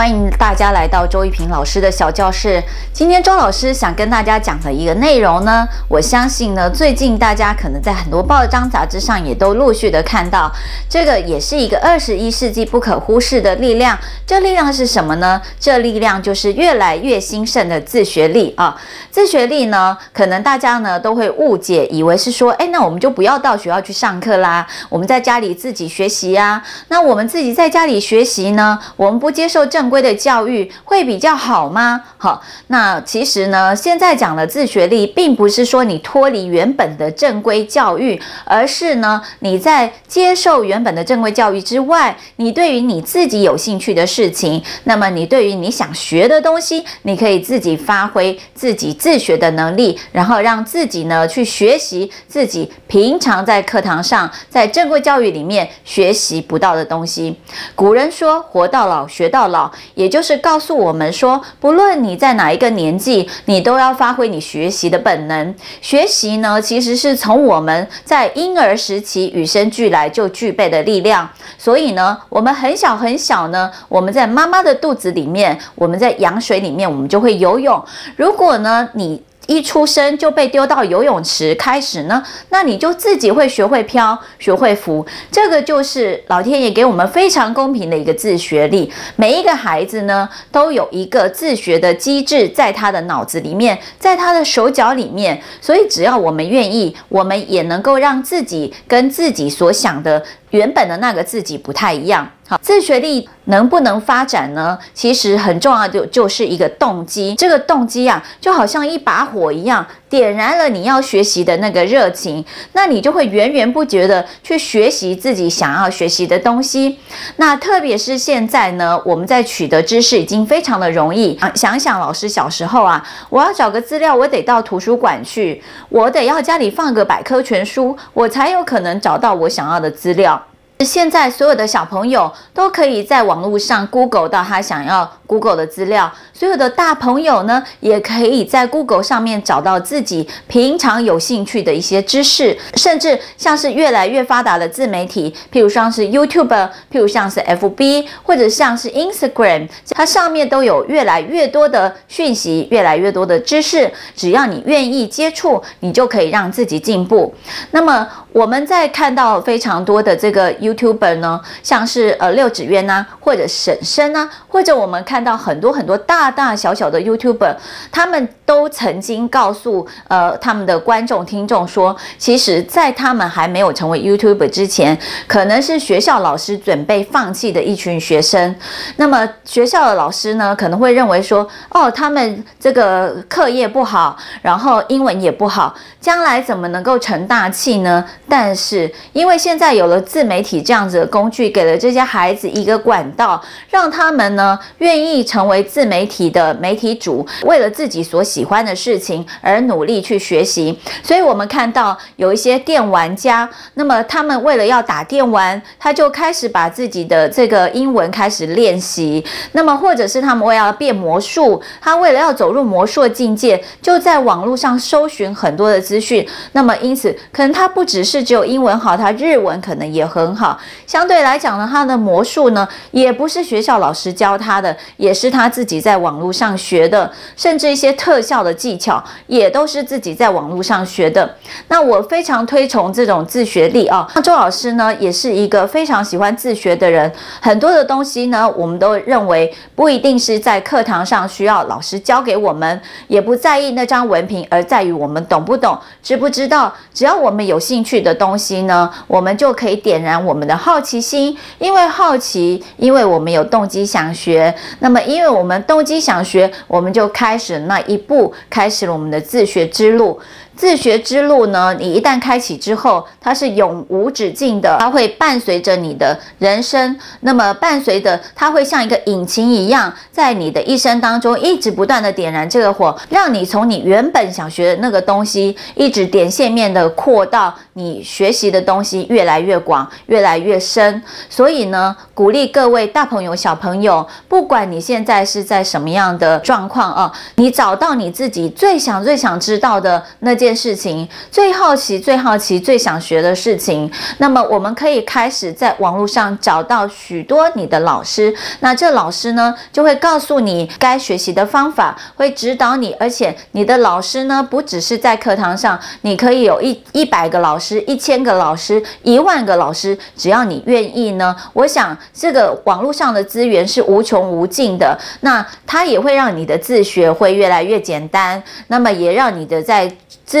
欢迎大家来到周一平老师的小教室。今天周老师想跟大家讲的一个内容呢，我相信呢，最近大家可能在很多报章杂志上也都陆续的看到，这个也是一个二十一世纪不可忽视的力量。这力量是什么呢？这力量就是越来越兴盛的自学力啊！自学力呢，可能大家呢都会误解，以为是说，哎，那我们就不要到学校去上课啦，我们在家里自己学习呀。那我们自己在家里学习呢，我们不接受正规的教育会比较好吗？好，那其实呢，现在讲的自学力，并不是说你脱离原本的正规教育，而是呢，你在接受原本的正规教育之外，你对于你自己有兴趣的事情，那么你对于你想学的东西，你可以自己发挥自己自学的能力，然后让自己呢去学习自己平常在课堂上，在正规教育里面学习不到的东西。古人说：“活到老，学到老。”也就是告诉我们说，不论你在哪一个年纪，你都要发挥你学习的本能。学习呢，其实是从我们在婴儿时期与生俱来就具备的力量。所以呢，我们很小很小呢，我们在妈妈的肚子里面，我们在羊水里面，我们就会游泳。如果呢，你一出生就被丢到游泳池开始呢，那你就自己会学会漂，学会浮。这个就是老天爷给我们非常公平的一个自学力。每一个孩子呢，都有一个自学的机制在他的脑子里面，在他的手脚里面。所以只要我们愿意，我们也能够让自己跟自己所想的原本的那个自己不太一样。好，自学力能不能发展呢？其实很重要就就是一个动机。这个动机啊，就好像一把火一样，点燃了你要学习的那个热情，那你就会源源不绝的去学习自己想要学习的东西。那特别是现在呢，我们在取得知识已经非常的容易。想想老师小时候啊，我要找个资料，我得到图书馆去，我得要家里放个百科全书，我才有可能找到我想要的资料。现在所有的小朋友都可以在网络上 Google 到他想要 Google 的资料，所有的大朋友呢，也可以在 Google 上面找到自己平常有兴趣的一些知识，甚至像是越来越发达的自媒体，譬如像是 YouTube，譬如像是 FB，或者像是 Instagram，它上面都有越来越多的讯息，越来越多的知识，只要你愿意接触，你就可以让自己进步。那么我们在看到非常多的这个 YouTuber 呢，像是呃六指渊呐，或者婶婶呐，或者我们看看到很多很多大大小小的 YouTuber，他们都曾经告诉呃他们的观众听众说，其实，在他们还没有成为 YouTuber 之前，可能是学校老师准备放弃的一群学生。那么学校的老师呢，可能会认为说，哦，他们这个课业不好，然后英文也不好，将来怎么能够成大器呢？但是因为现在有了自媒体。这样子的工具给了这些孩子一个管道，让他们呢愿意成为自媒体的媒体主，为了自己所喜欢的事情而努力去学习。所以，我们看到有一些电玩家，那么他们为了要打电玩，他就开始把自己的这个英文开始练习。那么，或者是他们为了要变魔术，他为了要走入魔术境界，就在网络上搜寻很多的资讯。那么，因此可能他不只是只有英文好，他日文可能也很好。相对来讲呢，他的魔术呢，也不是学校老师教他的，也是他自己在网络上学的，甚至一些特效的技巧，也都是自己在网络上学的。那我非常推崇这种自学力啊。那周老师呢，也是一个非常喜欢自学的人。很多的东西呢，我们都认为不一定是在课堂上需要老师教给我们，也不在意那张文凭，而在于我们懂不懂，知不知道。只要我们有兴趣的东西呢，我们就可以点燃我们的好奇心，因为好奇，因为我们有动机想学，那么因为我们动机想学，我们就开始那一步，开始了我们的自学之路。自学之路呢，你一旦开启之后，它是永无止境的，它会伴随着你的人生。那么伴随着它会像一个引擎一样，在你的一生当中一直不断的点燃这个火，让你从你原本想学的那个东西，一直点线面的扩到你学习的东西越来越广，越来越深。所以呢，鼓励各位大朋友、小朋友，不管你现在是在什么样的状况啊，你找到你自己最想、最想知道的那件。事情，最好奇、最好奇、最想学的事情，那么我们可以开始在网络上找到许多你的老师。那这老师呢，就会告诉你该学习的方法，会指导你。而且你的老师呢，不只是在课堂上，你可以有一一百个老师、一千个老师、一万个老师，只要你愿意呢。我想这个网络上的资源是无穷无尽的，那它也会让你的自学会越来越简单，那么也让你的在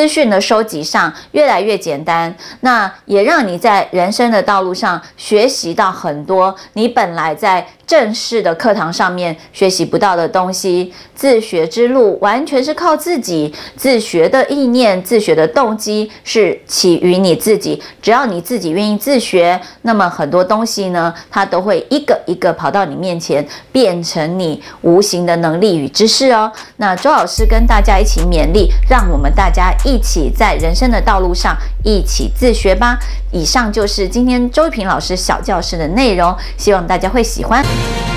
资讯的收集上越来越简单，那也让你在人生的道路上学习到很多你本来在正式的课堂上面学习不到的东西。自学之路完全是靠自己，自学的意念、自学的动机是起于你自己。只要你自己愿意自学，那么很多东西呢，它都会一个一个跑到你面前，变成你无形的能力与知识哦。那周老师跟大家一起勉励，让我们大家一起在人生的道路上一起自学吧。以上就是今天周平老师小教室的内容，希望大家会喜欢。Thank you.